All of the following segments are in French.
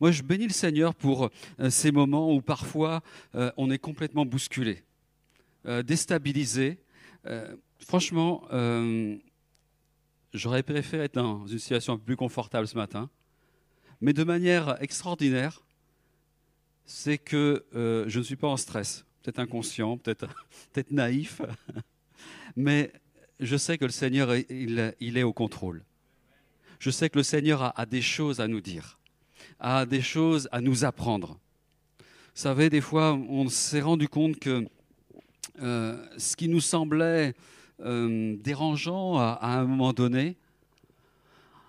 Moi, je bénis le Seigneur pour euh, ces moments où parfois euh, on est complètement bousculé, euh, déstabilisé. franchement, j'aurais préféré être dans une situation un peu plus confortable ce matin. Mais de manière extraordinaire, c'est que je ne suis pas en stress. Peut-être inconscient, peut-être peut naïf, mais je sais que le Seigneur, il, est au contrôle. Je sais que le Seigneur a des choses à nous dire a des choses à nous apprendre. Vous savez, des fois, on s'est rendu compte que euh, ce qui nous semblait euh, dérangeant à, un moment donné,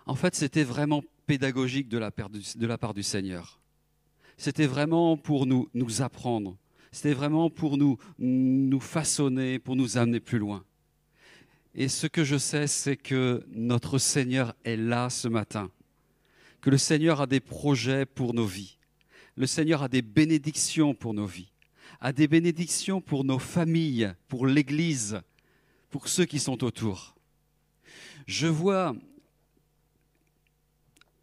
en fait, c'était vraiment pédagogique de la, part du, de la part du Seigneur. C'était vraiment pour nous, nous apprendre. C'était vraiment pour nous, nous façonner, pour nous amener plus loin. Et ce que je sais, c'est que notre Seigneur est là ce matin que le Seigneur a des projets pour nos vies. Le Seigneur a des bénédictions pour nos vies, a des bénédictions pour nos familles, pour l'Église, pour ceux qui sont autour. Je vois,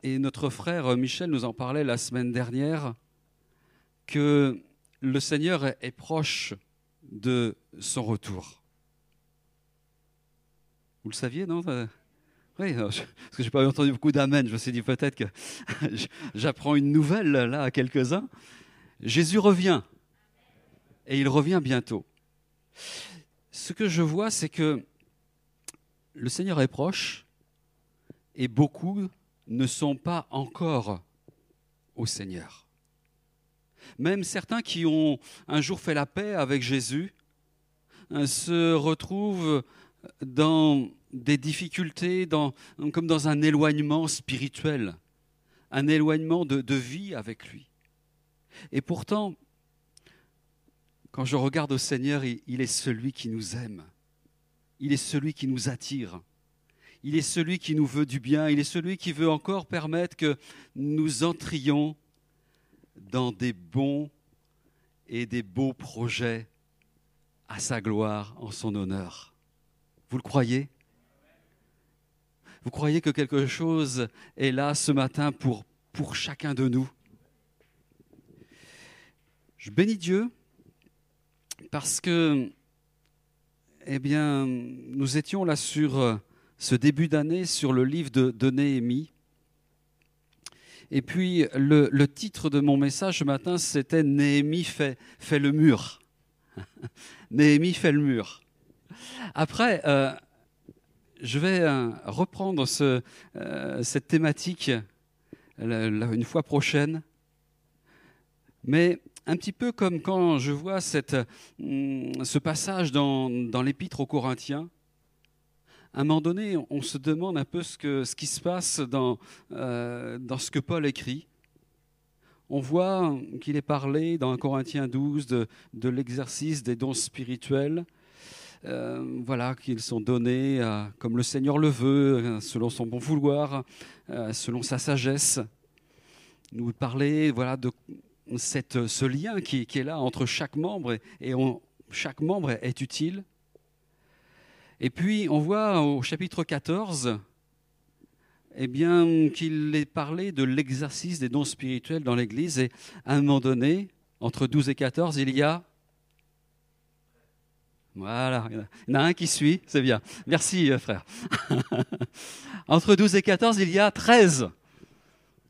et notre frère Michel nous en parlait la semaine dernière, que le Seigneur est proche de son retour. Vous le saviez, non? Oui, parce que j'ai pas entendu beaucoup d'amen. Je me suis dit peut-être que j'apprends une nouvelle là à quelques-uns. Jésus revient et il revient bientôt. Ce que je vois, c'est que le Seigneur est proche et beaucoup ne sont pas encore au Seigneur. Même certains qui ont un jour fait la paix avec Jésus euh, se retrouvent dans des difficultés, comme dans un éloignement spirituel, un éloignement de, vie avec lui. Et pourtant, quand je regarde au Seigneur, il est celui qui nous aime, il est celui qui nous attire, il est celui qui nous veut du bien, il est celui qui veut encore permettre que nous entrions dans des bons et des beaux projets à sa gloire, en son honneur. Vous le croyez? Vous croyez que quelque chose est là ce matin pour, chacun de nous? Je bénis Dieu parce que, eh bien, nous étions là sur ce début d'année sur le livre de, Néhémie. Et puis, le, le, titre de mon message ce matin, c'était Néhémie fait, fait le mur. Néhémie fait le mur. Après, euh, je vais euh, reprendre euh, cette thématique une fois prochaine, mais un petit peu comme quand je vois mm, ce passage dans, l'épître aux Corinthiens. À un moment donné, on se demande un peu ce, qui se passe dans, ce que Paul écrit. On voit qu'il est parlé dans Corinthiens 12 de l'exercice des dons spirituels. Euh, voilà, qu'ils sont donnés euh, comme le Seigneur le veut, euh, selon son bon vouloir, selon sa sagesse. Nous parler voilà, de ce lien qui, est là entre chaque membre et, chaque membre est utile. Et puis on voit au chapitre 14 eh bien, qu'il est parlé de l'exercice des dons spirituels dans l'Église. Et à un moment donné, entre 12 et 14, il y a voilà, il y en a un qui suit, c'est bien. Merci euh, frère. entre 12 et 14, il y a 13.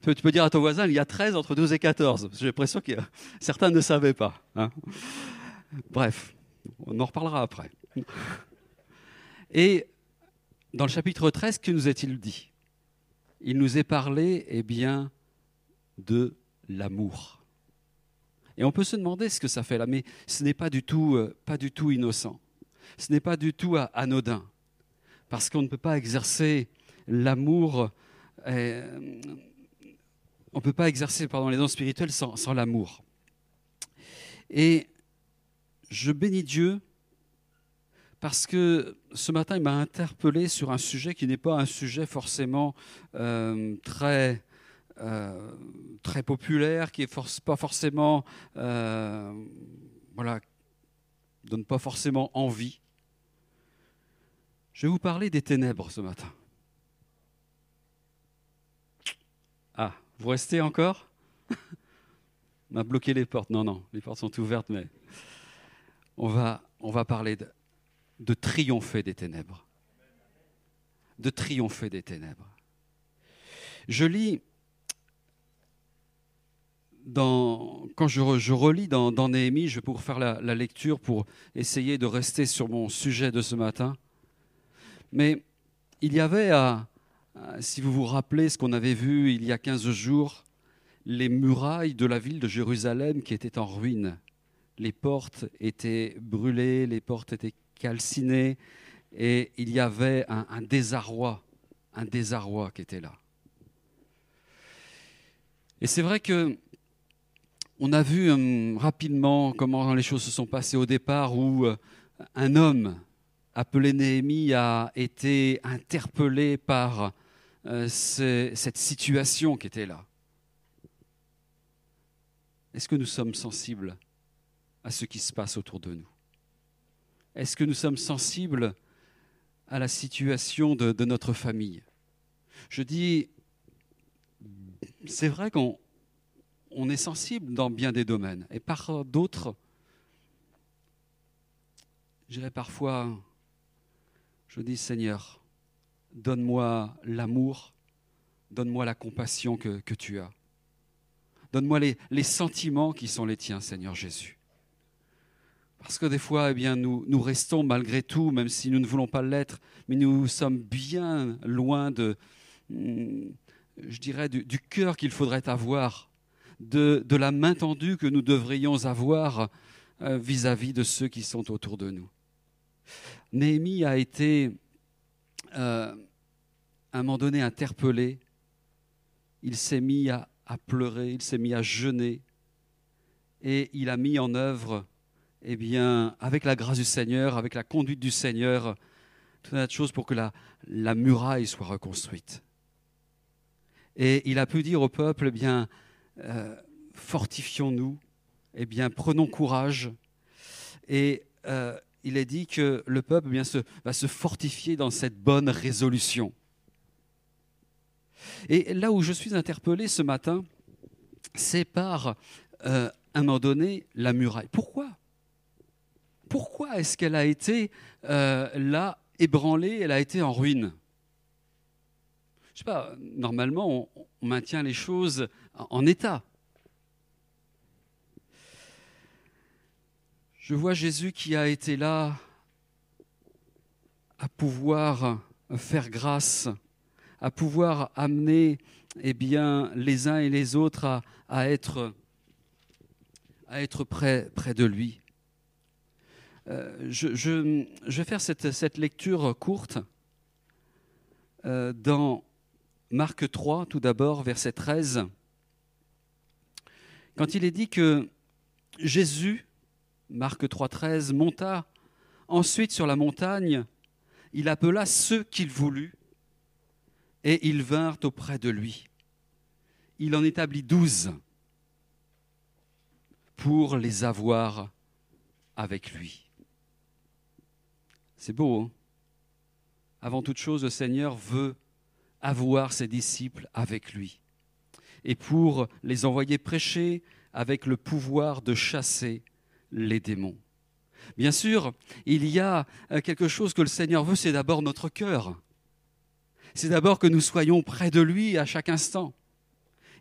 Tu peux dire à ton voisin, il y a 13 entre 12 et 14. J'ai l'impression que certains ne savaient pas. Hein. Bref, on en reparlera après. Et dans le chapitre 13, que nous est-il dit? Il nous est parlé, eh bien, de l'amour. Et on peut se demander ce que ça fait là, mais ce n'est pas du tout, euh, pas du tout innocent. Ce n'est pas du tout anodin, parce qu'on ne peut pas exercer l'amour. Euh, on ne peut pas exercer pardon, les dons spirituels sans, l'amour. Et je bénis Dieu parce que ce matin, il m'a interpellé sur un sujet qui n'est pas un sujet forcément euh, très euh, très populaire, qui est pas forcément, euh, voilà, donne pas forcément envie. Je vais vous parler des ténèbres ce matin. Ah, vous restez encore? On a bloqué les portes. Non, non, les portes sont ouvertes, mais on va, on va parler de, de triompher des ténèbres. De triompher des ténèbres. Je lis, quand je, relis dans, dans, Néhémie, je vais pour faire la, lecture pour essayer de rester sur mon sujet de ce matin. Mais il y avait, si vous vous rappelez ce qu'on avait vu il y a 15 jours, les murailles de la ville de Jérusalem qui étaient en ruine. Les portes étaient brûlées, les portes étaient calcinées, et il y avait un désarroi, un désarroi qui était là. Et c'est vrai que on a vu um, rapidement comment les choses se sont passées au départ, où uh, un homme appelé Néhémie a été interpellé par uh, cette situation qui était là. Est-ce que nous sommes sensibles à ce qui se passe autour de nous? Est-ce que nous sommes sensibles à la situation de, de notre famille? Je dis c'est vrai qu'on on est sensible dans bien des domaines. Et par d'autres, je dirais parfois, je dis Seigneur, donne-moi l'amour, donne-moi la compassion que, tu as. Donne-moi les, sentiments qui sont les tiens, Seigneur Jésus. Parce que des fois, eh bien, nous, restons malgré tout, même si nous ne voulons pas l'être, mais nous sommes bien loin de, je dirais, du cœur qu'il faudrait avoir, de, la main tendue que nous devrions avoir vis-à-vis -vis de ceux qui sont autour de nous. Néhémie a été, euh, à un moment donné, interpellé. Il s'est mis à, à, pleurer, il s'est mis à jeûner, et il a mis en œuvre, eh bien, avec la grâce du Seigneur, avec la conduite du Seigneur, tout un tas de choses pour que la, la muraille soit reconstruite. Et il a pu dire au peuple, eh bien, euh, fortifions-nous, eh bien, prenons courage. Et euh, il est dit que le peuple eh bien, va se fortifier dans cette bonne résolution. Et là où je suis interpellé ce matin, c'est par, euh, à un moment donné, la muraille. Pourquoi? Pourquoi est-ce qu'elle a été là, ébranlée, elle a été en ruine? Je sais pas, normalement, on, maintient les choses en état. Je vois Jésus qui a été là à pouvoir faire grâce, à pouvoir amener eh bien, les uns et les autres à, être, près, de lui. Euh, je, vais faire cette, cette lecture courte euh, dans Marc 3, tout d'abord, verset 13, quand il est dit que Jésus, Marc 3, 13, monta ensuite sur la montagne, il appela ceux qu'il voulut et ils vinrent auprès de lui. Il en établit douze pour les avoir avec lui. C'est beau, hein? Avant toute chose, le Seigneur veut avoir ses disciples avec lui et pour les envoyer prêcher avec le pouvoir de chasser les démons. Bien sûr, il y a quelque chose que le Seigneur veut, c'est d'abord notre cœur. C'est d'abord que nous soyons près de lui à chaque instant.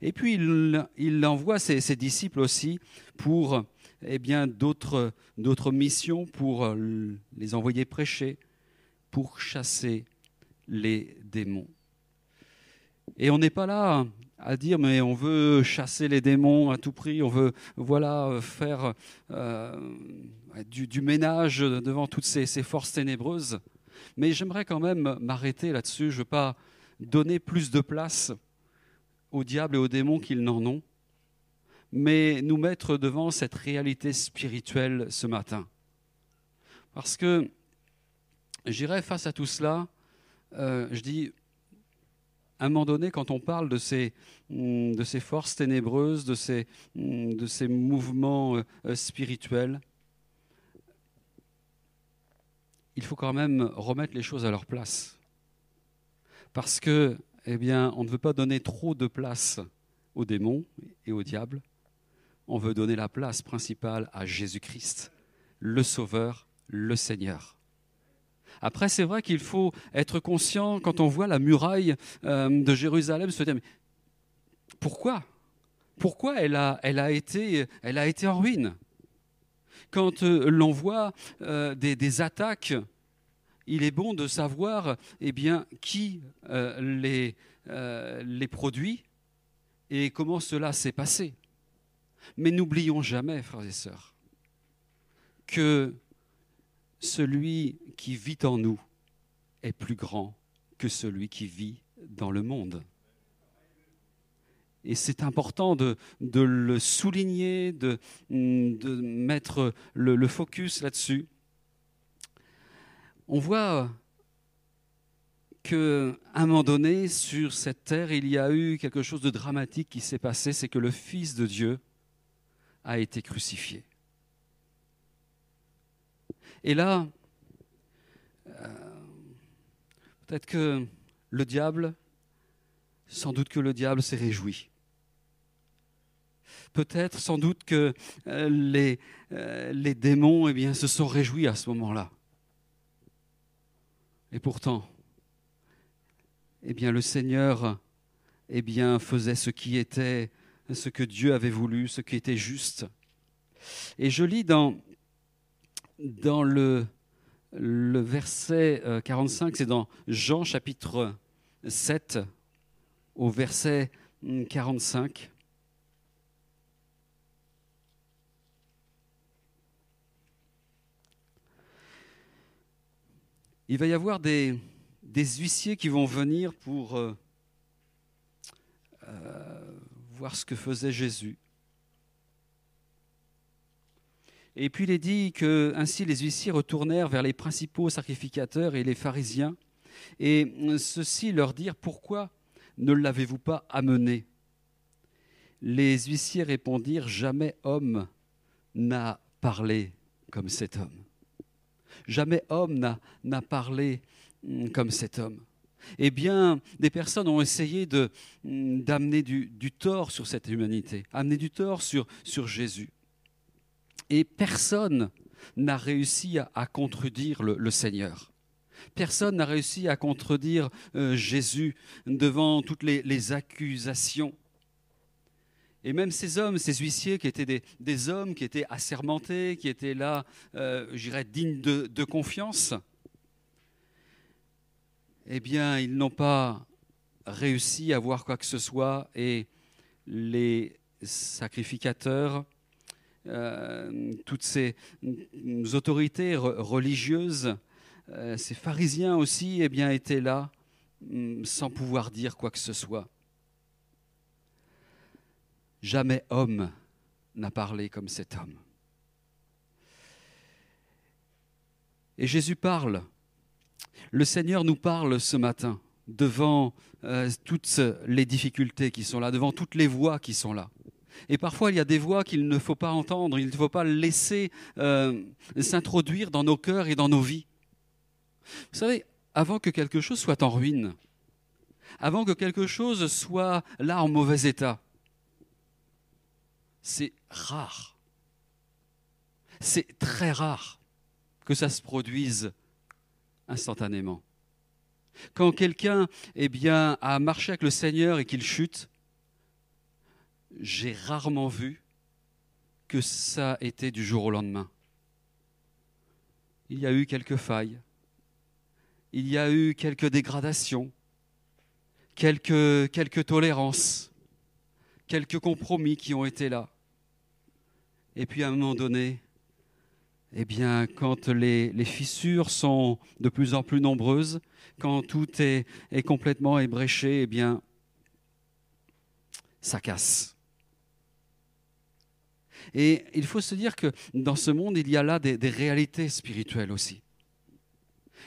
Et puis il, envoie ses, disciples aussi pour eh bien d'autres d'autres missions, pour les envoyer prêcher, pour chasser les démons. Et on n'est pas là à dire mais on veut chasser les démons à tout prix, on veut voilà faire euh, du, ménage devant toutes ces, ces forces ténébreuses. Mais j'aimerais quand même m'arrêter là-dessus. Je ne veux pas donner plus de place au diable et aux démons qu'ils n'en ont, mais nous mettre devant cette réalité spirituelle ce matin. Parce que j'irai face à tout cela, euh, je dis à un moment donné, quand on parle de ces, ces forces ténébreuses, de ces, ces mouvements euh, spirituels, il faut quand même remettre les choses à leur place. Parce que, eh on ne veut pas donner trop de place aux démons et au diable. On veut donner la place principale à Jésus-Christ, le Sauveur, le Seigneur. Après, c'est vrai qu'il faut être conscient quand on voit la muraille euh, de Jérusalem, se dire mais pourquoi? Pourquoi elle a, elle, a été, elle a été en ruine? Quand euh, l'on voit euh, des, des, attaques, il est bon de savoir eh bien, qui les, les produit et comment cela s'est passé. Mais n'oublions jamais, frères et sœurs, que celui qui vit en nous est plus grand que celui qui vit dans le monde. Et c'est important de, le souligner, de, de mettre le, le focus là-dessus. On voit qu'à un moment donné, sur cette terre, il y a eu quelque chose de dramatique qui s'est passé, c'est que le Fils de Dieu a été crucifié. Et là, euh, peut-être que le diable, sans doute que le diable s'est réjoui. Peut-être, sans doute que euh, les, euh, les démons eh se sont réjouis à ce moment-là. Et pourtant, eh le Seigneur eh faisait ce qui était, ce que Dieu avait voulu, ce qui était juste. Et je lis dans dans le, le verset 45, euh, c'est dans Jean chapitre 7 au verset 45. Il va y avoir des, des huissiers qui vont venir pour euh, euh, voir ce que faisait Jésus. Et puis il est dit que ainsi les huissiers retournèrent vers les principaux sacrificateurs et les pharisiens, et ceux-ci leur dirent Pourquoi ne l'avez-vous pas amené? Les huissiers répondirent Jamais homme n'a parlé comme cet homme. Jamais homme n'a parlé hum, comme cet homme. Eh bien, des personnes ont essayé hum, d'amener du, tort sur cette humanité, amener du tort sur Jésus. Et personne n'a réussi à, contredire le, Seigneur. Personne n'a réussi à contredire euh, Jésus devant toutes les, accusations. Et même ces hommes, ces huissiers qui étaient des, hommes qui étaient assermentés, qui étaient là, euh, je dirais, dignes de confiance, eh bien, ils n'ont pas réussi à voir quoi que ce soit et les sacrificateurs euh, toutes ces autorités religieuses, euh, ces pharisiens aussi, eh bien, étaient là mm, sans pouvoir dire quoi que ce soit. Jamais homme n'a parlé comme cet homme. Et Jésus parle. Le Seigneur nous parle ce matin devant euh, toutes les difficultés qui sont là, devant toutes les voix qui sont là. Et parfois, il y a des voix qu'il ne faut pas entendre, il ne faut pas laisser euh, s'introduire dans nos cœurs et dans nos vies. Vous savez, avant que quelque chose soit en ruine, avant que quelque chose soit là en mauvais état, c'est rare. C'est très rare que ça se produise instantanément. Quand quelqu'un eh a marché avec le Seigneur et qu'il chute, j'ai rarement vu que ça était du jour au lendemain. Il y a eu quelques failles, il y a eu quelques dégradations, quelques, quelques tolérances, quelques compromis qui ont été là. Et puis à un moment donné, eh bien, quand les, les, fissures sont de plus en plus nombreuses, quand tout est, est complètement ébréché, eh bien, ça casse. Et il faut se dire que dans ce monde, il y a là des, réalités spirituelles aussi.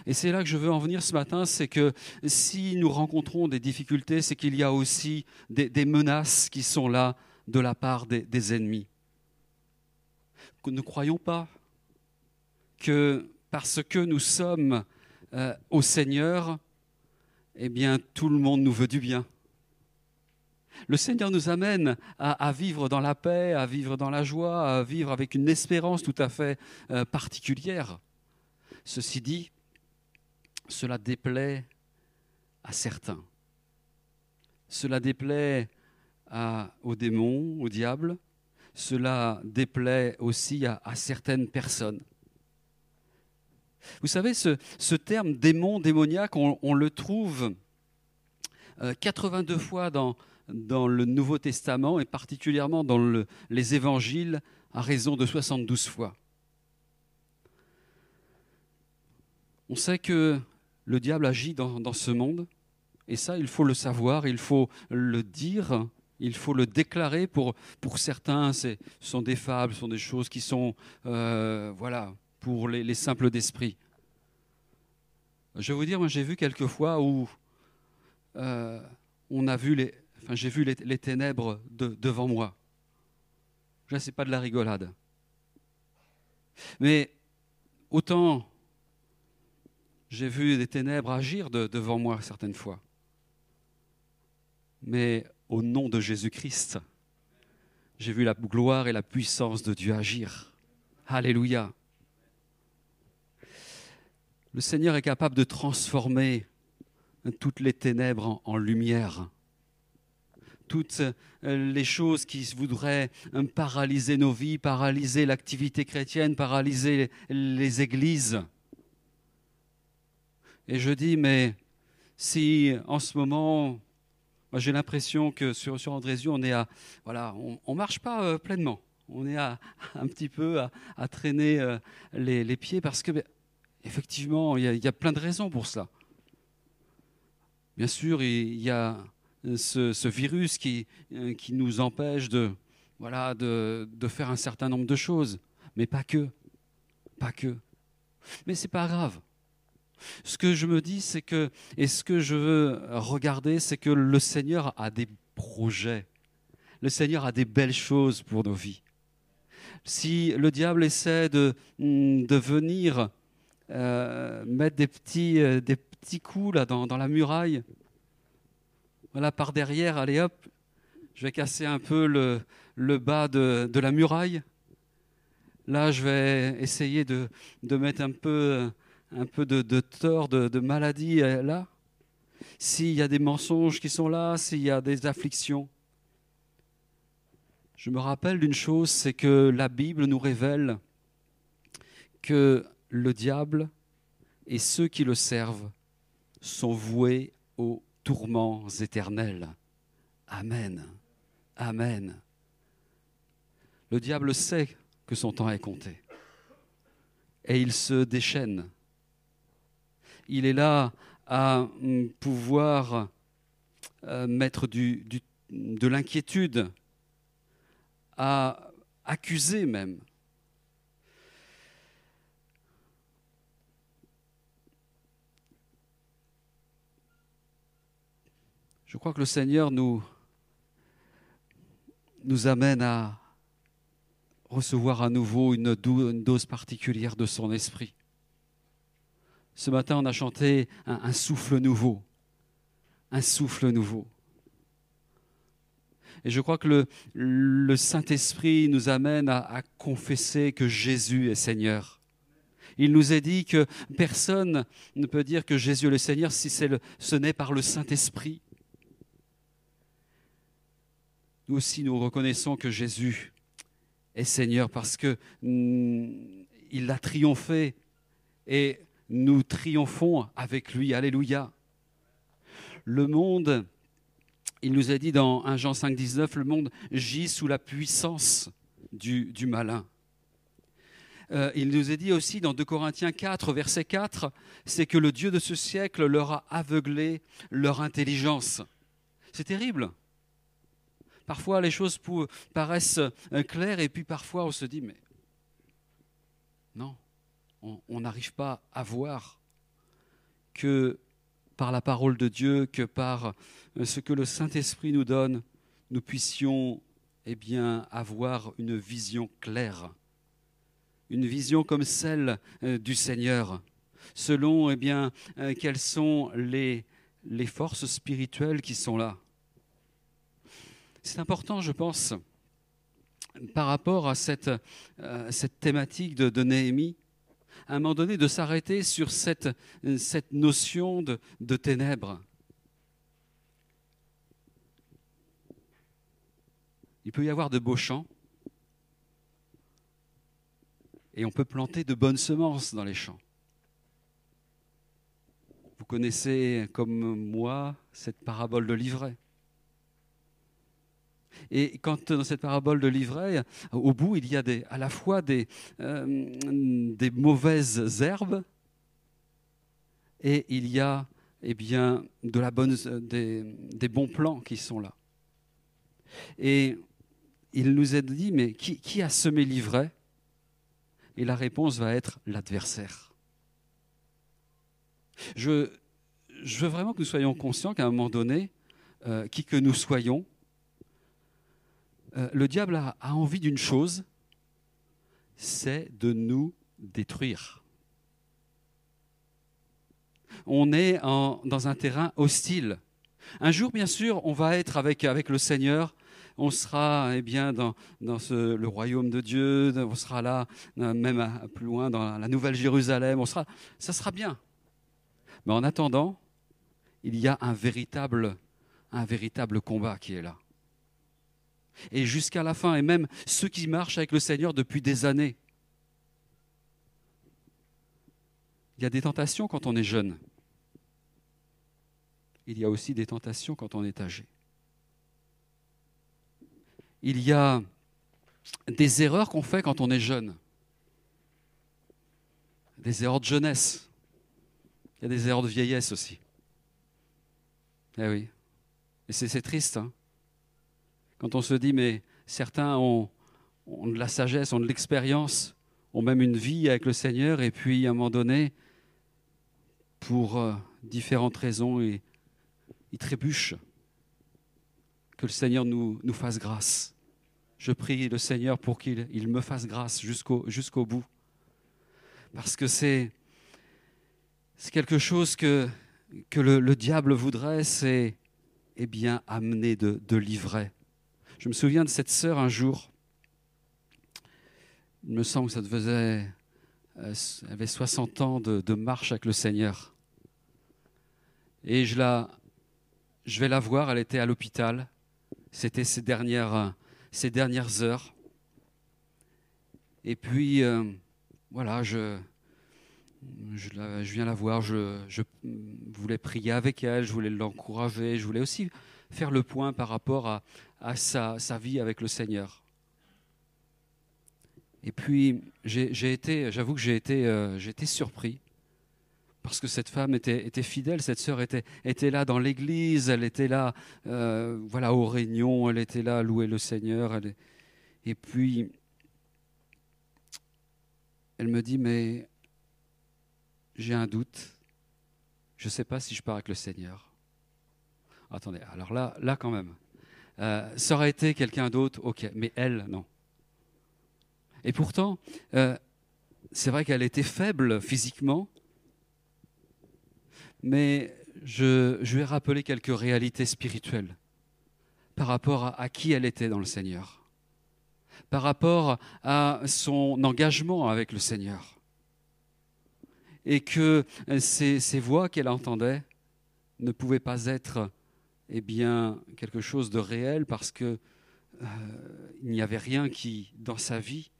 Et c'est là que je veux en venir ce matin, c'est que si nous rencontrons des difficultés, c'est qu'il y a aussi des, menaces qui sont là de la part des, ennemis. Ne croyons pas que parce que nous sommes euh, au Seigneur, eh bien tout le monde nous veut du bien. Le Seigneur nous amène à, vivre dans la paix, à vivre dans la joie, à vivre avec une espérance tout à fait euh, particulière. Ceci dit, cela déplaît à certains. Cela déplaît aux démons, au diable. Cela déplaît aussi à, certaines personnes. Vous savez, ce, terme démon, démoniaque, on, le trouve 82 euh, fois dans, dans, le Nouveau Testament et particulièrement dans les évangiles à raison de 72 fois. On sait que le diable agit dans, ce monde, et ça, il faut le savoir, il faut le dire, il faut le déclarer. Pour, pour certains, ce sont des fables, ce sont des choses qui sont, euh, voilà, pour les, simples d'esprit. Je vais vous dire, moi j'ai vu quelques fois où euh, on a vu les, j'ai vu les, ténèbres devant moi. Là, c'est pas de la rigolade. Mais autant j'ai vu des ténèbres agir devant moi certaines fois. Mais au nom de Jésus-Christ, j'ai vu la gloire et la puissance de Dieu agir. Alléluia. Le Seigneur est capable de transformer toutes les ténèbres en, lumière. Toutes euh, les choses qui voudraient euh, paralyser nos vies, paralyser l'activité chrétienne, paralyser les églises. Et je dis, mais si en ce moment, j'ai l'impression que sur, sur Andrézieux, on est à, voilà, on, marche pas euh, pleinement. On est à, un petit peu à, traîner euh, les, pieds parce que, ben, effectivement, il y, a, plein de raisons pour cela. Bien sûr, il y a ce, virus qui, euh, qui nous empêche de, voilà, de, de faire un certain nombre de choses, mais pas que, pas que. Mais c'est pas grave. Ce que je me dis, c'est que, et ce que je veux regarder, c'est que le Seigneur a des projets. Le Seigneur a des belles choses pour nos vies. Si le diable essaie de, mm, de venir euh, mettre des petits, euh, des petits coups là, dans, dans, la muraille, voilà, par derrière, allez hop, je vais casser un peu le, bas de, la muraille. Là, je vais essayer de, mettre un peu de, tort, de, maladie euh, là, s'il y a des mensonges qui sont là, s'il y a des afflictions. Je me rappelle d'une chose, c'est que la Bible nous révèle que le diable et ceux qui le servent sont voués aux tourments éternels. Amen. Amen. Le diable sait que son temps est compté. Et il se déchaîne il est là à mm, pouvoir euh, mettre de l'inquiétude, à accuser même. Je crois que le Seigneur nous, amène à recevoir à nouveau une dose particulière de son esprit. Ce matin, on a chanté un, souffle nouveau. Un souffle nouveau. Et je crois que le, Saint-Esprit nous amène à, confesser que Jésus est Seigneur. Il nous est dit que personne ne peut dire que Jésus est le Seigneur si ce n'est par le Saint-Esprit. Nous aussi, nous reconnaissons que Jésus est Seigneur parce que mm, il a triomphé et nous triomphons avec lui. Alléluia. Le monde, il nous a dit dans 1 Jean 5, 19, le monde gît sous la puissance du, malin. Euh, il nous est dit aussi dans 2 Corinthiens 4, verset 4, c'est que le Dieu de ce siècle leur a aveuglé leur intelligence. C'est terrible. Parfois les choses paraissent euh, claires et puis parfois on se dit mais non, on n'arrive pas à voir que par la parole de Dieu, que par euh, ce que le Saint-Esprit nous donne, nous puissions eh bien, avoir une vision claire, une vision comme celle euh, du Seigneur, selon eh bien, quelles sont les forces spirituelles qui sont là. C'est important, je pense, par rapport à cette, euh, thématique de, Néhémie, à un moment donné, de s'arrêter sur cette, cette notion de, de ténèbres. Il peut y avoir de beaux champs, et on peut planter de bonnes semences dans les champs. Vous connaissez comme moi cette parabole de l'ivraie. Et quand dans cette parabole de l'ivraie, au bout, il y a à la fois des, euh, des mauvaises herbes et il y a eh bien, de la bonne, des, bons plants qui sont là. Et il nous a dit, mais qui, a semé l'ivraie? Et la réponse va être l'adversaire. Je, je, veux vraiment que nous soyons conscients qu'à un moment donné, euh, qui que nous soyons, euh, le diable a, envie d'une chose, c'est de nous détruire. On est dans un terrain hostile. Un jour, bien sûr, on va être avec, le Seigneur. On sera eh bien, dans, le royaume de Dieu. On sera là, même à, plus loin, dans la Nouvelle Jérusalem. On sera, ça sera bien. Mais en attendant, il y a un véritable combat qui est là et jusqu'à la fin, et même ceux qui marchent avec le Seigneur depuis des années. Il y a des tentations quand on est jeune. Il y a aussi des tentations quand on est âgé. Il y a des erreurs qu'on fait quand on est jeune. Des erreurs de jeunesse. Il y a des erreurs de vieillesse aussi. Eh oui. Et c'est triste. Hein quand on se dit, mais certains ont, de la sagesse, ont de l'expérience, ont même une vie avec le Seigneur, et puis à un moment donné, pour euh, différentes raisons, ils, ils trébuchent. Que le Seigneur nous, nous fasse grâce. Je prie le Seigneur pour qu'il il me fasse grâce jusqu'au bout. Parce que c'est quelque chose que, que le, le diable voudrait, c'est eh bien amener de, de l'ivraie je me souviens de cette sœur un jour. Il me semble que ça faisait, euh, elle avait 60 ans de, marche avec le Seigneur. Et je, la, je vais la voir, elle était à l'hôpital. C'était ses dernières, ses dernières heures. Et puis, euh, voilà, je, je, viens la voir, je, je, voulais prier avec elle, je voulais l'encourager, je voulais aussi faire le point par rapport à, à sa, vie avec le Seigneur. Et puis, j'ai été, j'avoue que j'ai été, euh, été surpris parce que cette femme était, fidèle, cette sœur était, était là dans l'église, elle était là, euh, voilà, aux réunions, elle était là à louer le Seigneur. Elle, et puis, elle me dit, mais j'ai un doute, je ne sais pas si je pars avec le Seigneur. Attendez, alors là, là quand même, euh, ça aurait été quelqu'un d'autre, ok, mais elle, non. Et pourtant, euh, c'est vrai qu'elle était faible physiquement, mais je, je lui ai rappelé quelques réalités spirituelles par rapport à, qui elle était dans le Seigneur, par rapport à son engagement avec le Seigneur, et que ces, ces voix qu'elle entendait ne pouvaient pas être eh bien, quelque chose de réel parce que euh, il n'y avait rien qui, dans sa vie,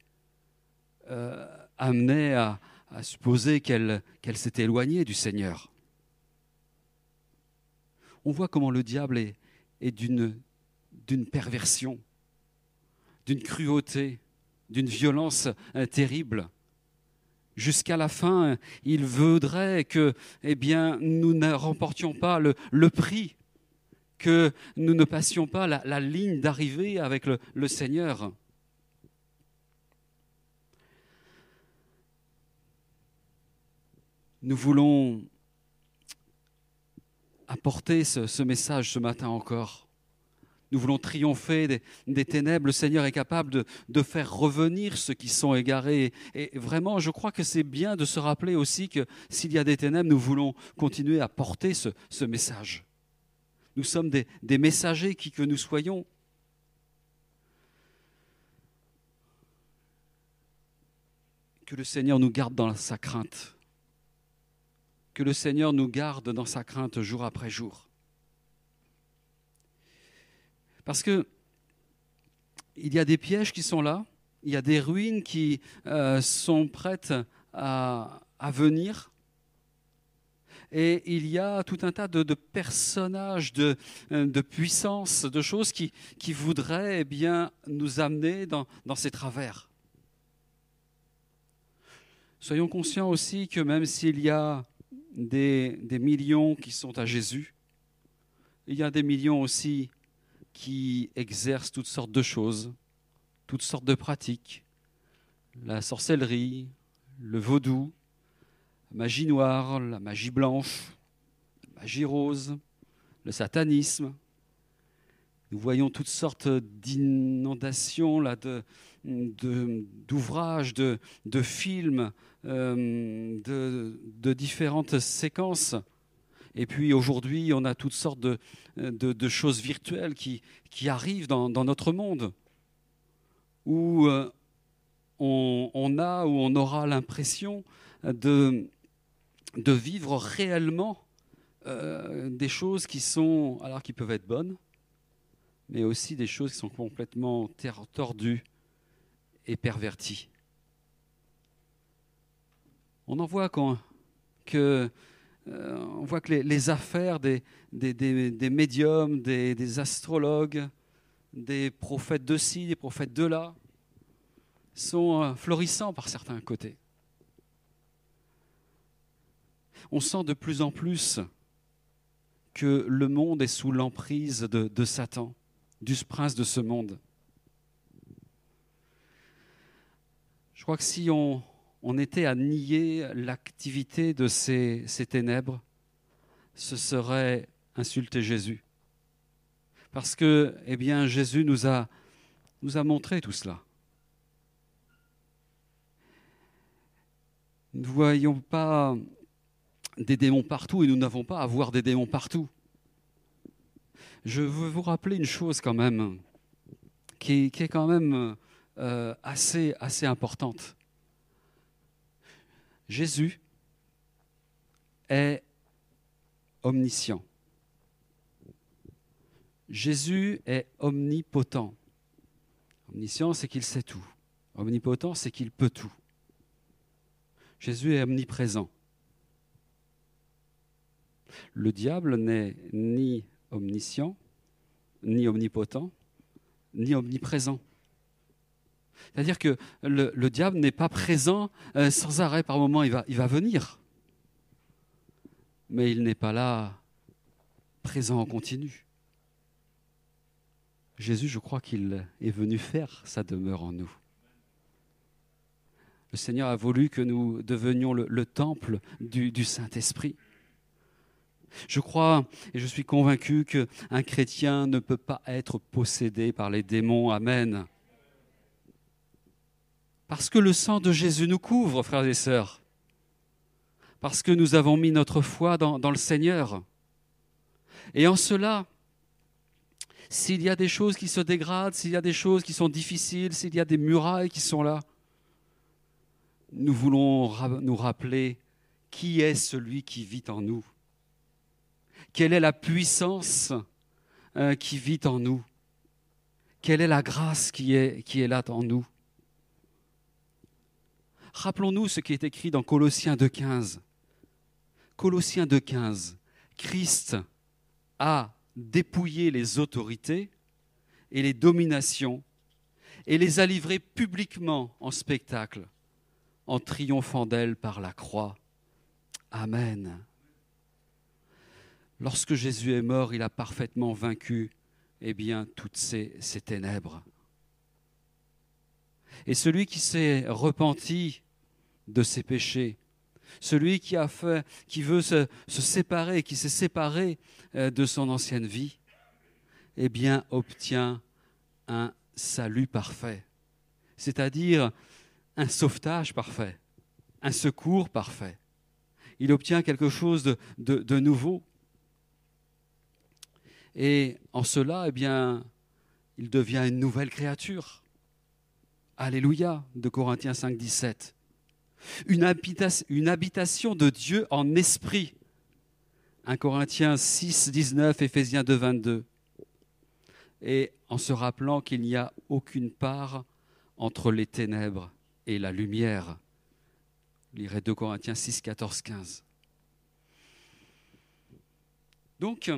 euh, amenait à, supposer qu'elle s'était éloignée du Seigneur. On voit comment le diable est, d'une perversion, d'une cruauté, d'une violence terrible. Jusqu'à la fin, il voudrait que eh bien, nous ne remportions pas le prix que nous ne passions pas la, ligne d'arrivée avec le, Seigneur. Nous voulons apporter ce, message ce matin encore. Nous voulons triompher des, ténèbres. Le Seigneur est capable de, faire revenir ceux qui sont égarés. Et vraiment, je crois que c'est bien de se rappeler aussi que s'il y a des ténèbres, nous voulons continuer à porter ce message. Nous sommes des, messagers, qui que nous soyons. Que le Seigneur nous garde dans sa crainte. Que le Seigneur nous garde dans sa crainte jour après jour. Parce que il y a des pièges qui sont là, il y a des ruines qui euh, sont prêtes à venir. Et il y a tout un tas de, personnages, de, de puissances, de choses qui, voudraient eh bien, nous amener dans, ces travers. Soyons conscients aussi que même s'il y a des, millions qui sont à Jésus, il y a des millions aussi qui exercent toutes sortes de choses, toutes sortes de pratiques, la sorcellerie, le vaudou, magie noire, la magie blanche, la magie rose, le satanisme. Nous voyons toutes sortes d'inondations d'ouvrages, de, films, euh, de, différentes séquences. Et puis aujourd'hui, on a toutes sortes de, choses virtuelles qui, arrivent dans, dans, notre monde, où euh, on, a ou on aura l'impression de, de vivre réellement euh, des choses qui sont, alors qui peuvent être bonnes, mais aussi des choses qui sont complètement tordues et perverties. On en voit quand, que, euh, on voit que les, affaires des, médiums, des, astrologues, des prophètes de ci, des prophètes de là, sont euh, florissants par certains côtés. On sent de plus en plus que le monde est sous l'emprise de, Satan, du prince de ce monde. Je crois que si on, était à nier l'activité de ces, ténèbres, ce serait insulter Jésus. Parce que, eh bien, Jésus nous a, nous a montré tout cela. Ne voyons pas des démons partout et nous n'avons pas à voir des démons partout. Je veux vous rappeler une chose quand même, qui, est quand même euh, assez, assez importante. Jésus est omniscient. Jésus est omnipotent. Omniscient, c'est qu'il sait tout. Omnipotent, c'est qu'il peut tout. Jésus est omniprésent. Le diable n'est ni omniscient, ni omnipotent, ni omniprésent. C'est-à-dire que le, diable n'est pas présent euh, sans arrêt par moment, il va, il va venir. Mais il n'est pas là présent en continu. Jésus, je crois qu'il est venu faire sa demeure en nous. Le Seigneur a voulu que nous devenions le, temple du, Saint-Esprit. Je crois et je suis convaincu qu'un chrétien ne peut pas être possédé par les démons. Amen. Parce que le sang de Jésus nous couvre, frères et sœurs. Parce que nous avons mis notre foi dans, dans le Seigneur. Et en cela, s'il y a des choses qui se dégradent, s'il y a des choses qui sont difficiles, s'il y a des murailles qui sont là, nous voulons nous rappeler qui est celui qui vit en nous. Quelle est la puissance euh, qui vit en nous? Quelle est la grâce qui est, là en nous? Rappelons-nous ce qui est écrit dans Colossiens 2.15. Colossiens 2.15. Christ a dépouillé les autorités et les dominations et les a livrées publiquement en spectacle en triomphant d'elle par la croix. Amen. Lorsque Jésus est mort, il a parfaitement vaincu eh bien, toutes ces, ténèbres. Et celui qui s'est repenti de ses péchés, celui qui veut se, se séparer, qui s'est séparé euh, de son ancienne vie, eh bien, obtient un salut parfait. C'est-à-dire un sauvetage parfait, un secours parfait. Il obtient quelque chose de, nouveau. Et en cela, eh il devient une nouvelle créature. Alléluia, de Corinthiens 5, 17. une, habitation de Dieu en esprit. 1 Corinthiens 6, 19, Éphésiens 2, 22. Et en se rappelant qu'il n'y a aucune part entre les ténèbres et la lumière. Lirez 2 Corinthiens 6, 14, 15. Donc,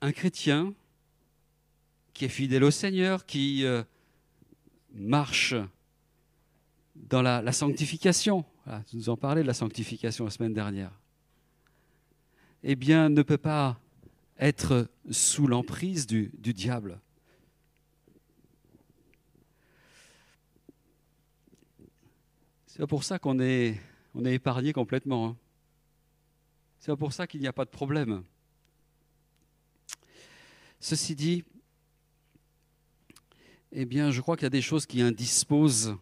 un chrétien qui est fidèle au Seigneur, qui euh, marche dans la, sanctification, voilà, nous en parlais de la sanctification la semaine dernière, eh bien, ne peut pas être sous l'emprise du, diable. C'est pour ça qu'on est, on est épargné complètement. Hein. C'est pour ça qu'il n'y a pas de problème. Ceci dit, eh bien, je crois qu'il y a des choses qui indisposent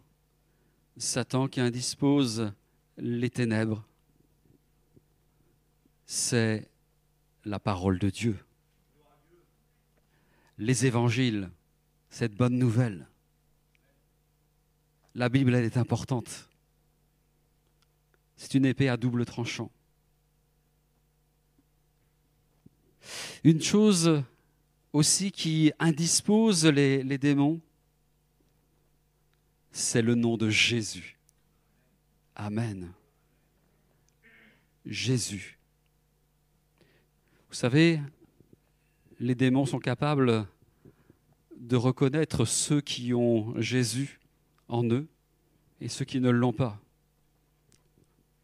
Satan, qui indispose les ténèbres. C'est la parole de Dieu. Les évangiles, cette bonne nouvelle. La Bible, elle est importante. C'est une épée à double tranchant. Une chose aussi qui indispose les, démons, c'est le nom de Jésus. Amen. Jésus. Vous savez, les démons sont capables de reconnaître ceux qui ont Jésus en eux et ceux qui ne l'ont pas.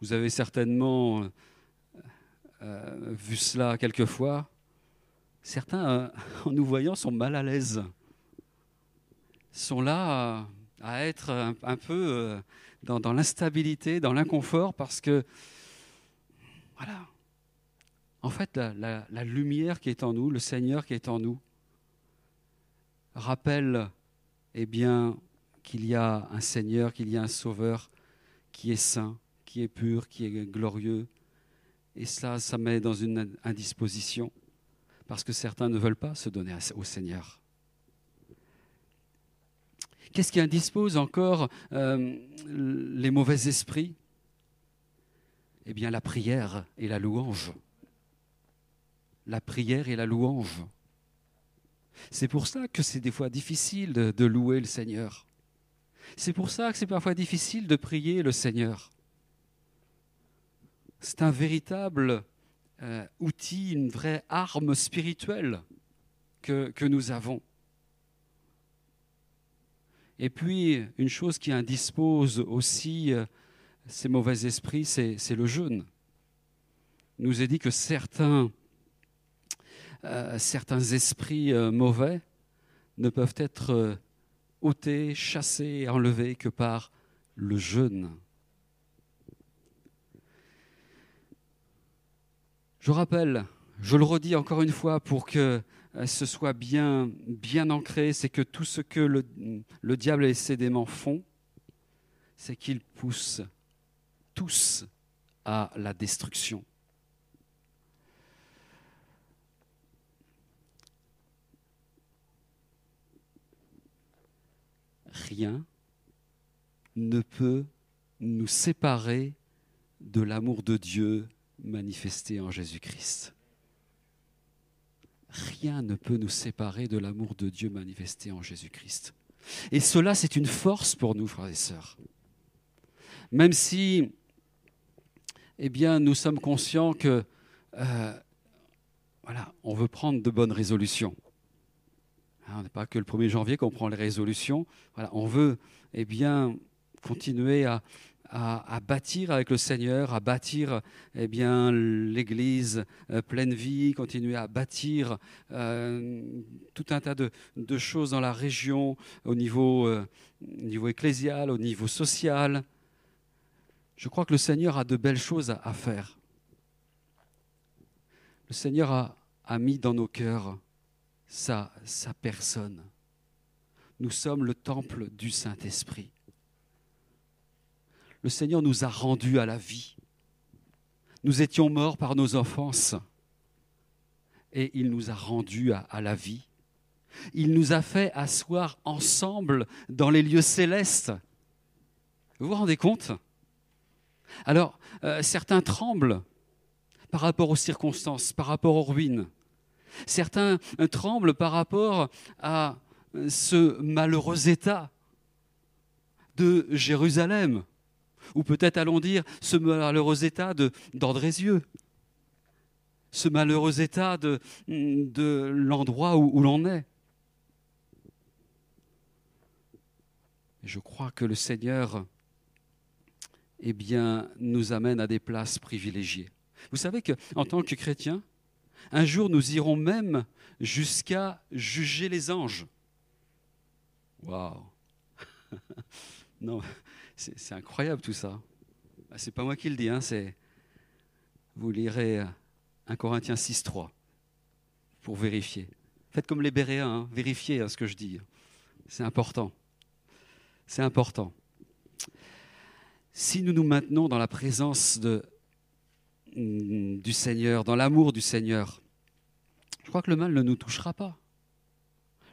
Vous avez certainement euh, vu cela quelquefois certains, euh, en nous voyant, sont mal à l'aise, sont là à, être un, peu euh, dans, l'instabilité, dans l'inconfort, parce que, voilà, en fait, la, lumière qui est en nous, le Seigneur qui est en nous, rappelle, eh bien, qu'il y a un Seigneur, qu'il y a un Sauveur qui est saint, qui est pur, qui est glorieux. Et cela, ça met dans une indisposition parce que certains ne veulent pas se donner au Seigneur. Qu'est-ce qui indispose encore euh, les mauvais esprits? Eh bien la prière et la louange. La prière et la louange. C'est pour ça que c'est des fois difficile de, de louer le Seigneur. C'est pour ça que c'est parfois difficile de prier le Seigneur. C'est un véritable euh, outil, une vraie arme spirituelle que, nous avons. Et puis, une chose qui indispose aussi euh, ces mauvais esprits, c'est le jeûne. Il nous est dit que certains, euh, certains esprits mauvais ne peuvent être ôtés, chassés, enlevés que par le jeûne. Je rappelle, je le redis encore une fois pour que euh, ce soit bien, ancré, c'est que tout ce que le, le diable et ses démons font, c'est qu'ils poussent tous à la destruction. Rien ne peut nous séparer de l'amour de Dieu manifesté en Jésus-Christ. Rien ne peut nous séparer de l'amour de Dieu manifesté en Jésus-Christ. Et cela, c'est une force pour nous, frères et sœurs. Même si, eh bien, nous sommes conscients que, euh, voilà, on veut prendre de bonnes résolutions. Hein, on n'est pas que le 1er janvier qu'on prend les résolutions. Voilà, on veut, eh bien, continuer à, à, bâtir avec le Seigneur, à bâtir eh bien l'Église euh, pleine vie, continuer à bâtir euh, tout un tas de, choses dans la région, au niveau, euh, niveau ecclésial, au niveau social. Je crois que le Seigneur a de belles choses à, faire. Le Seigneur a, a mis dans nos cœurs sa, sa personne. Nous sommes le temple du Saint-Esprit le Seigneur nous a rendus à la vie. Nous étions morts par nos offenses et il nous a rendus à, la vie. Il nous a fait asseoir ensemble dans les lieux célestes. Vous vous rendez compte? Alors, euh, certains tremblent par rapport aux circonstances, par rapport aux ruines. Certains euh, tremblent par rapport à euh, ce malheureux état de Jérusalem, ou peut-être allons dire ce malheureux état d'Ordrézieux, ce malheureux état de, de l'endroit où, l'on est. Je crois que le Seigneur eh bien, nous amène à des places privilégiées. Vous savez qu'en tant que chrétiens, un jour nous irons même jusqu'à juger les anges. Waouh Non, c'est incroyable tout ça. Ah, c'est pas moi qui le dis, hein, vous lirez 1 Corinthiens 6.3 pour vérifier. Faites comme les Béréens, hein, vérifiez hein, ce que je dis. C'est important. C'est important. Si nous nous maintenons dans la présence mm, du Seigneur, dans l'amour du Seigneur, je crois que le mal ne nous touchera pas.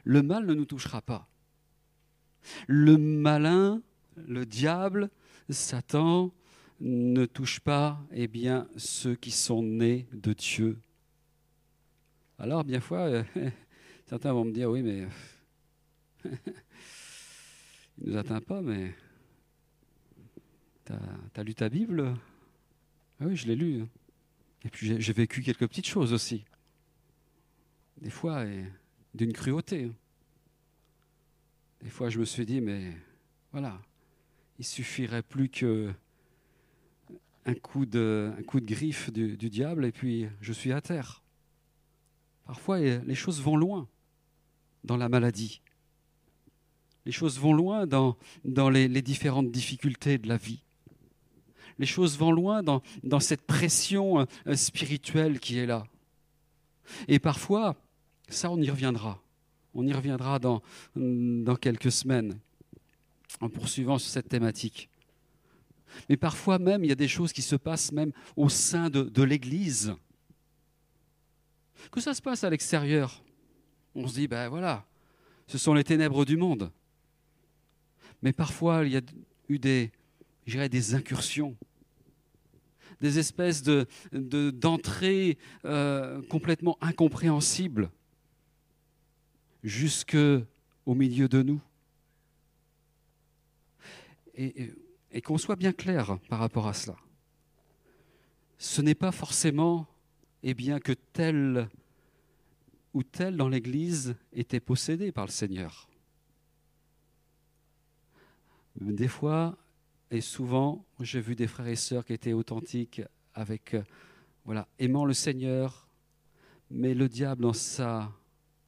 Le mal ne nous touchera pas. Le malin, le diable, Satan ne touche pas eh bien, ceux qui sont nés de Dieu. Alors, bien fois, certains vont me dire, oui, mais il ne nous atteint pas, mais tu as, lu ta Bible? Ah Oui, je l'ai lu. Et puis j'ai vécu quelques petites choses aussi. Des fois, d'une cruauté. Des fois, je me suis dit, mais voilà, il suffirait plus que un coup de, griffe du, diable et puis je suis à terre. Parfois, les choses vont loin dans la maladie. Les choses vont loin dans, les, différentes difficultés de la vie. Les choses vont loin dans, cette pression euh, spirituelle qui est là. Et parfois, ça, on y reviendra. On y reviendra dans quelques semaines en poursuivant sur cette thématique. Mais parfois même, il y a des choses qui se passent même au sein de, l'Église. Que ça se passe à l'extérieur, on se dit, ben voilà, ce sont les ténèbres du monde. Mais parfois, il y a eu des, des incursions, des espèces de, d'entrées euh, complètement incompréhensibles jusque au milieu de nous. Et, qu'on soit bien clair par rapport à cela. Ce n'est pas forcément eh bien, que tel ou tel dans l'Église était possédé par le Seigneur. Des fois, et souvent, j'ai vu des frères et sœurs qui étaient authentiques avec, euh, voilà, aimant le Seigneur, mais le diable, dans sa,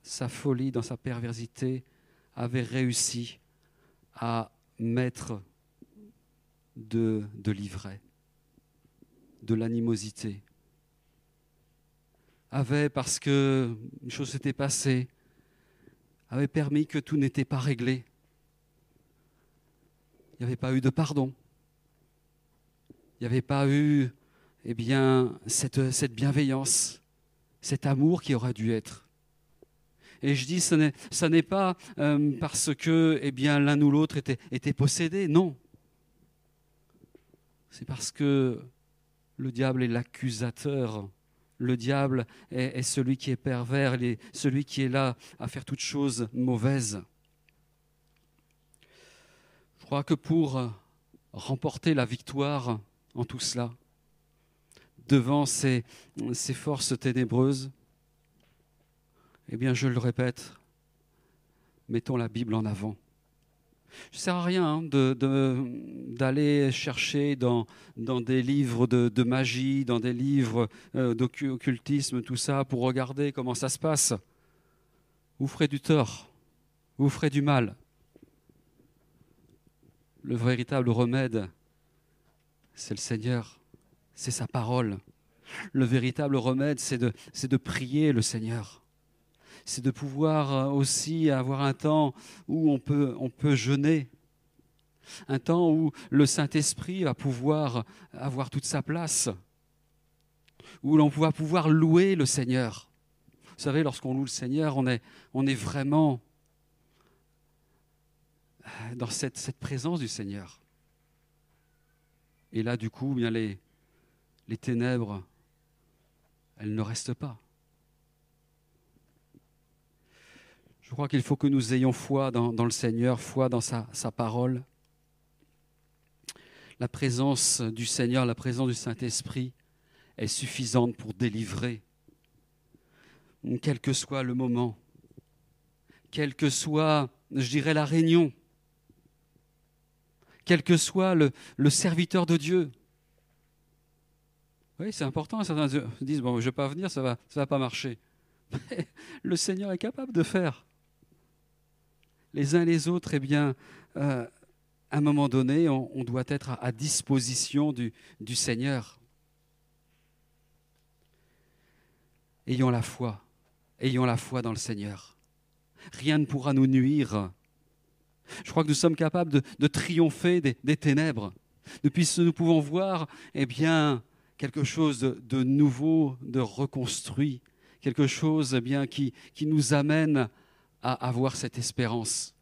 sa folie, dans sa perversité, avait réussi à mettre de, de l'ivraie, de l'animosité. Avait, parce que une chose s'était passée, avait permis que tout n'était pas réglé il n'y avait pas eu de pardon. Il n'y avait pas eu eh bien, cette, bienveillance, cet amour qui aurait dû être. Et je dis, ce n'est pas euh, parce que eh l'un ou l'autre était possédé, non. C'est parce que le diable est l'accusateur. Le diable est, celui qui est pervers, celui qui est là à faire toutes choses mauvaises. Je crois que pour remporter la victoire en tout cela, devant ces forces ténébreuses, eh bien, je le répète, mettons la Bible en avant. Il ne sert à rien hein, d'aller chercher dans, des livres de, magie, dans des livres euh, d'occultisme, tout ça, pour regarder comment ça se passe. Vous ferez du tort, vous ferez du mal le véritable remède, c'est le Seigneur, c'est sa parole. Le véritable remède, c'est de prier le Seigneur. C'est de pouvoir euh, aussi avoir un temps où on peut, jeûner, un temps où le Saint-Esprit va pouvoir avoir toute sa place, où l'on va pouvoir louer le Seigneur. Vous savez, lorsqu'on loue le Seigneur, on est, vraiment dans cette, présence du Seigneur. Et là, du coup, bien les, les ténèbres, elles ne restent pas. Je crois qu'il faut que nous ayons foi dans, le Seigneur, foi dans sa, parole. La présence du Seigneur, la présence du Saint-Esprit est suffisante pour délivrer, quel que soit le moment, quel que soit, je dirais, la réunion, quel que soit le, serviteur de Dieu. Oui, c'est important. Certains se disent bon, je ne vais pas venir, ça va, ça va pas marcher. Mais le Seigneur est capable de faire. Les uns les autres, eh bien, euh, à un moment donné, on, doit être à, disposition du, Seigneur. Ayons la foi, ayons la foi dans le Seigneur. Rien ne pourra nous nuire. Je crois que nous sommes capables de, triompher des, des, ténèbres. Depuis ce nous pouvons voir, eh bien, quelque chose de, nouveau, de reconstruit, quelque chose eh bien, qui, qui nous amène à avoir cette espérance.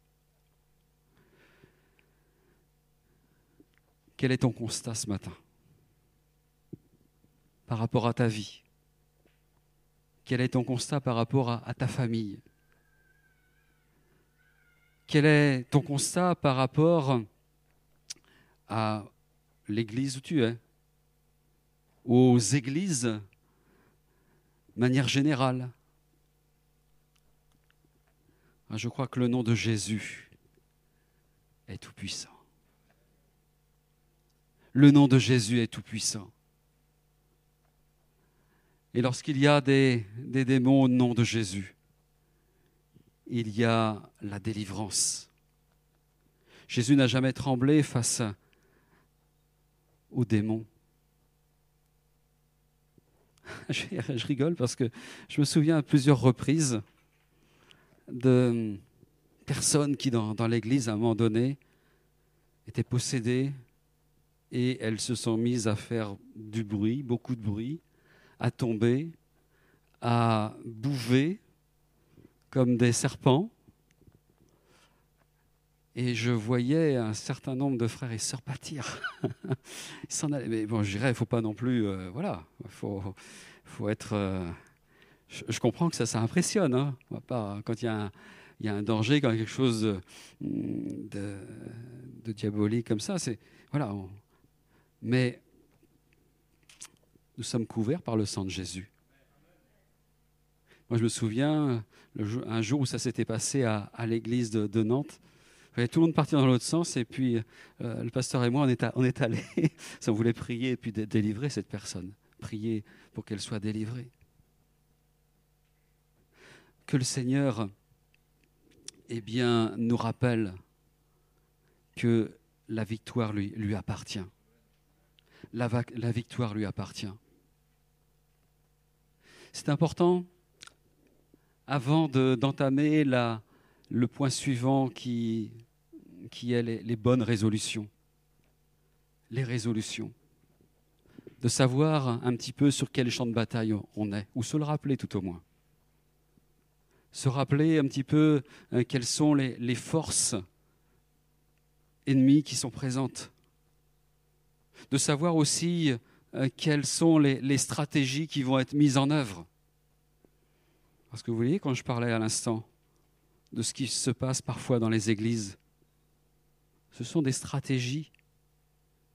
Quel est ton constat ce matin par rapport à ta vie? Quel est ton constat par rapport à, ta famille? Quel est ton constat par rapport à l'église où tu es? Aux églises manière générale? Ah, je crois que le nom de Jésus est tout-puissant. Le nom de Jésus est tout-puissant. Et lorsqu'il y a des, démons au nom de Jésus, il y a la délivrance. Jésus n'a jamais tremblé face aux démons. je rigole parce que je me souviens à plusieurs reprises de personnes qui, dans, l'église, à un moment donné, étaient possédées et elles se sont mises à faire du bruit, beaucoup de bruit, à tomber, à bouver comme des serpents. Et je voyais un certain nombre de frères et sœurs pâtir. Ils s'en. Mais bon, je dirais, il ne faut pas non plus. Euh, voilà. Il faut, faut être. Euh, je, comprends que ça, ça impressionne. Hein. Pas, quand il y, a un, danger, quand il y a quelque chose de, diabolique comme ça, c'est. Voilà. mais nous sommes couverts par le sang de Jésus. Moi, je me souviens, un jour où ça s'était passé à, l'église de, de Nantes, tout le monde partir dans l'autre sens, et puis euh, le pasteur et moi, on est allés, on voulait prier et puis délivrer cette personne, prier pour qu'elle soit délivrée. Que le Seigneur eh nous rappelle que la victoire lui, appartient. La, victoire lui appartient. C'est important, avant d'entamer le point suivant qui, qui est les, bonnes résolutions. Les résolutions. De savoir un petit peu sur quel champ de bataille on est, ou se le rappeler tout au moins. Se rappeler un petit peu euh, quelles sont les, forces ennemies qui sont présentes. De savoir aussi euh, quelles sont les, les stratégies qui vont être mises en œuvre. Parce que vous voyez, quand je parlais à l'instant, de ce qui se passe parfois dans les églises. Ce sont des stratégies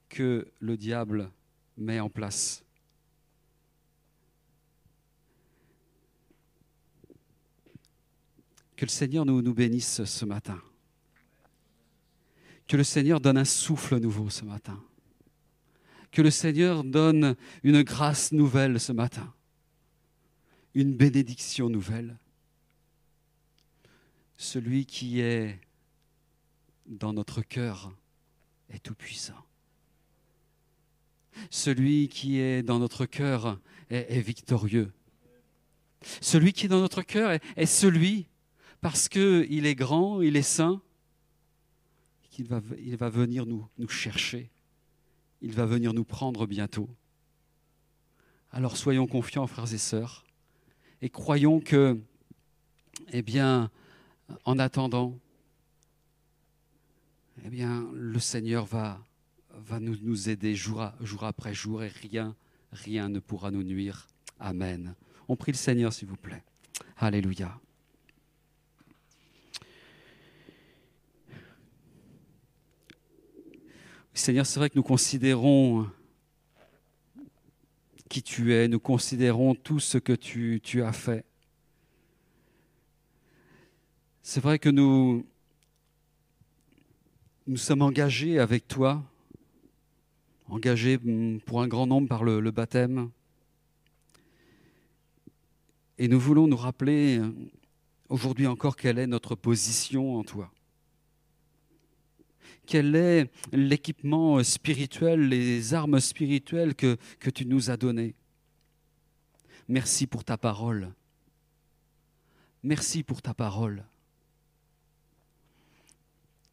que le diable met en place. Que le Seigneur nous, bénisse ce matin. Que le Seigneur donne un souffle nouveau ce matin. Que le Seigneur donne une grâce nouvelle ce matin. Une bénédiction nouvelle celui qui est dans notre cœur est tout-puissant. Celui qui est dans notre cœur est, victorieux. Celui qui est dans notre cœur est, celui, parce qu'il est grand, il est saint, qu'il va, il va venir nous, chercher. Il va venir nous prendre bientôt. Alors soyons confiants, frères et sœurs, et croyons que, eh bien, en attendant, eh bien, le Seigneur va, va nous, aider jour, jour après jour et rien, rien ne pourra nous nuire. Amen. On prie le Seigneur, s'il vous plaît. Alléluia. Seigneur, c'est vrai que nous considérons qui tu es, nous considérons tout ce que tu, as fait. C'est vrai que nous, sommes engagés avec toi, engagés pour un grand nombre par le baptême. Et nous voulons nous rappeler aujourd'hui encore quelle est notre position en toi quel est l'équipement spirituel, les armes spirituelles que, tu nous as données. Merci pour ta parole. Merci pour ta parole.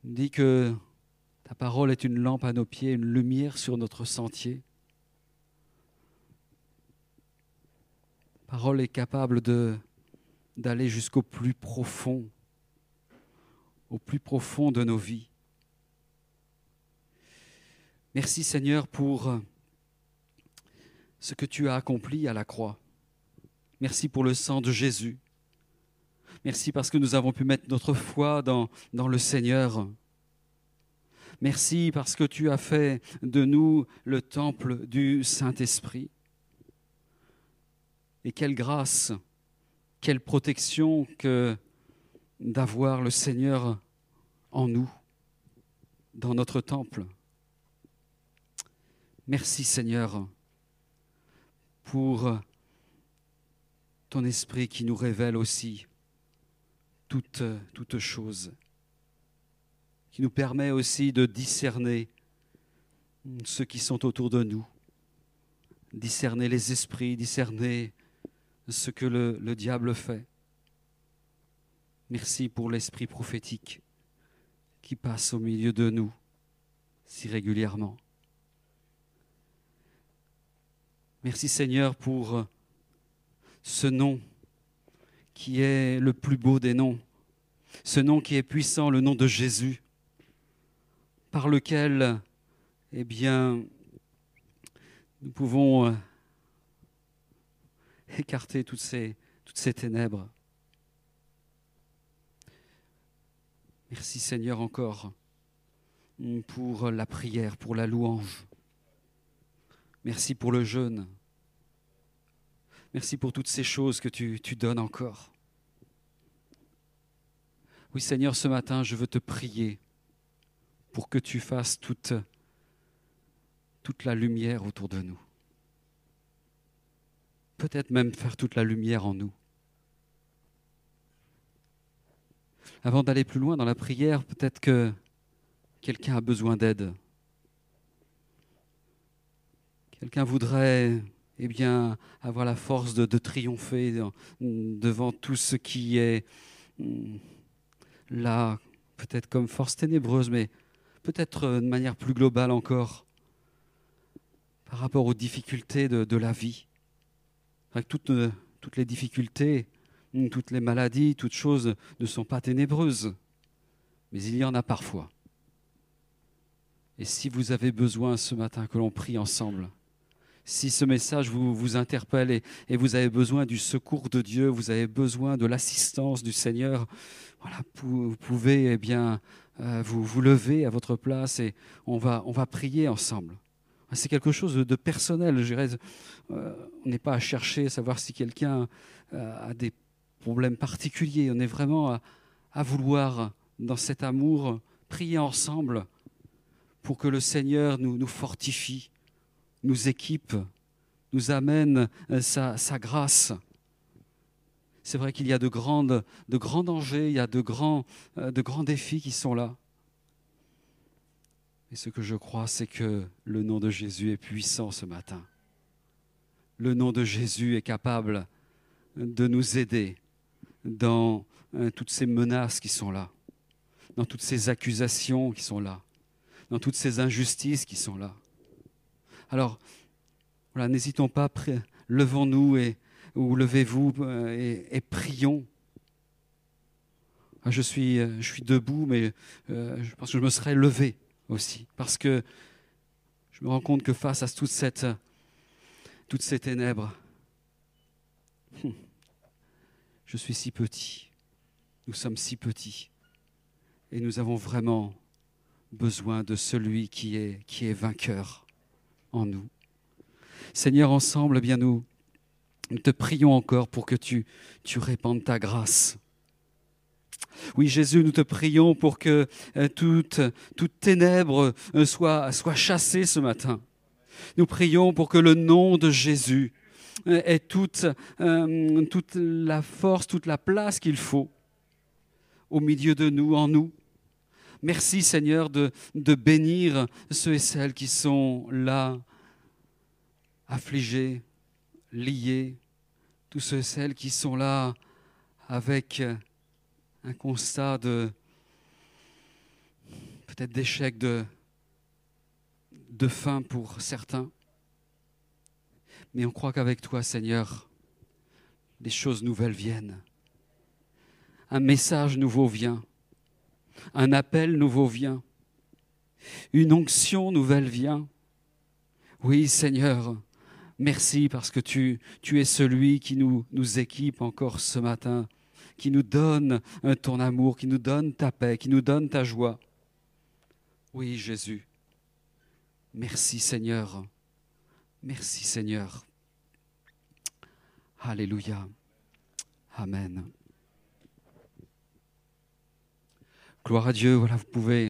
Dis que ta parole est une lampe à nos pieds, une lumière sur notre sentier. parole est capable d'aller jusqu'au plus profond, au plus profond de nos vies. Merci Seigneur pour euh, ce que tu as accompli à la croix. Merci pour le sang de Jésus. Merci parce que nous avons pu mettre notre foi dans, dans le Seigneur. Merci parce que tu as fait de nous le temple du Saint-Esprit. Et quelle grâce, quelle protection que d'avoir le Seigneur en nous, dans notre temple. Merci Seigneur pour ton esprit qui nous révèle aussi toutes, choses, qui nous permet aussi de discerner ceux qui sont autour de nous, discerner les esprits, discerner ce que le diable fait. Merci pour l'esprit prophétique qui passe au milieu de nous si régulièrement. Merci Seigneur pour euh, ce nom qui est le plus beau des noms, ce nom qui est puissant, le nom de Jésus, par lequel, eh bien, nous pouvons euh, écarter toutes ces, toutes ces ténèbres. Merci Seigneur encore pour la prière, pour la louange. Merci pour le jeûne. Merci pour toutes ces choses que tu, tu donnes encore. Oui Seigneur, ce matin, je veux te prier pour que tu fasses toute, toute la lumière autour de nous. Peut-être même faire toute la lumière en nous. Avant d'aller plus loin dans la prière, peut-être que quelqu'un a besoin d'aide. Quelqu'un voudrait eh bien, avoir la force de, triompher devant tout ce qui est hmm, là, peut-être comme force ténébreuse, mais peut-être de manière plus globale encore, par rapport aux difficultés de, la vie. Toutes, toutes les difficultés, hmm, toutes les maladies, toutes choses ne sont pas ténébreuses, mais il y en a parfois. Et si vous avez besoin ce matin que l'on prie ensemble, si ce message vous, vous interpelle et, vous avez besoin du secours de Dieu, vous avez besoin de l'assistance du Seigneur, voilà, vous pouvez eh bien, euh, vous, vous lever à votre place et on va, on va prier ensemble. C'est quelque chose de personnel. Je dirais, euh, on n'est pas à chercher à savoir si quelqu'un euh, a des problèmes particuliers. On est vraiment à, à vouloir, dans cet amour, prier ensemble pour que le Seigneur nous, nous fortifie, nous équipe, nous amène euh, sa, grâce. C'est vrai qu'il y a de grands dangers, il y a de grands, euh, de grands défis qui sont là. Et ce que je crois, c'est que le nom de Jésus est puissant ce matin. Le nom de Jésus est capable de nous aider dans euh, toutes ces menaces qui sont là, dans toutes ces accusations qui sont là, dans toutes ces injustices qui sont là. Alors, voilà, n'hésitons pas, levons-nous et, ou levez-vous euh, et, prions. Ah, je suis, euh, je suis debout, mais euh, je pense que je me serais levé aussi, parce que Je me rends compte que face à toutes ces ténèbres, je suis si petit. Nous sommes si petits. Et nous avons vraiment besoin de celui qui est vainqueur nous. Seigneur, ensemble, eh bien nous, nous te prions encore pour que tu, tu répandes ta grâce. Oui, Jésus, nous te prions pour que euh, toute, toute ténèbre euh, soit, soit chassée ce matin. Nous prions pour que le nom de Jésus euh, ait toute, toute la force, toute la place qu'il faut au milieu de nous, en nous. Merci Seigneur de, bénir ceux et celles qui sont là, affligés, liés, tous ceux et celles qui sont là avec un constat de peut-être d'échec, de, de fin pour certains. Mais on croit qu'avec toi, Seigneur, des choses nouvelles viennent. Un message nouveau vient. Un appel nouveau vient. Une onction nouvelle vient. Oui, Seigneur, merci parce que tu, tu es celui qui nous, nous équipe encore ce matin, qui nous donne ton amour, qui nous donne ta paix, qui nous donne ta joie. Oui, Jésus. Merci Seigneur. Merci Seigneur. Alléluia. Amen. Gloire à Dieu. Voilà, vous pouvez